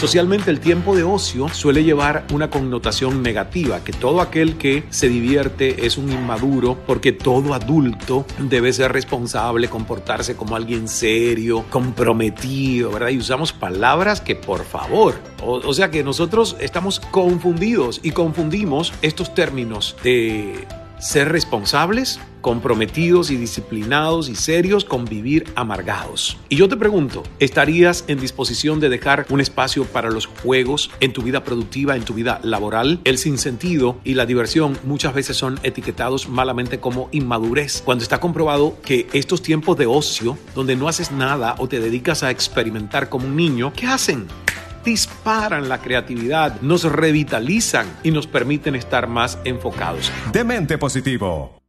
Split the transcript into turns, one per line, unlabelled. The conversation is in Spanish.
Socialmente el tiempo de ocio suele llevar una connotación negativa, que todo aquel que se divierte es un inmaduro porque todo adulto debe ser responsable, comportarse como alguien serio, comprometido, ¿verdad? Y usamos palabras que por favor, o, o sea que nosotros estamos confundidos y confundimos estos términos de ser responsables, comprometidos y disciplinados y serios con vivir amargados. Y yo te pregunto, ¿estarías en disposición de dejar un espacio para los juegos en tu vida productiva, en tu vida laboral? El sinsentido y la diversión muchas veces son etiquetados malamente como inmadurez, cuando está comprobado que estos tiempos de ocio, donde no haces nada o te dedicas a experimentar como un niño, ¿qué hacen? disparan la creatividad, nos revitalizan y nos permiten estar más enfocados.
Demente positivo.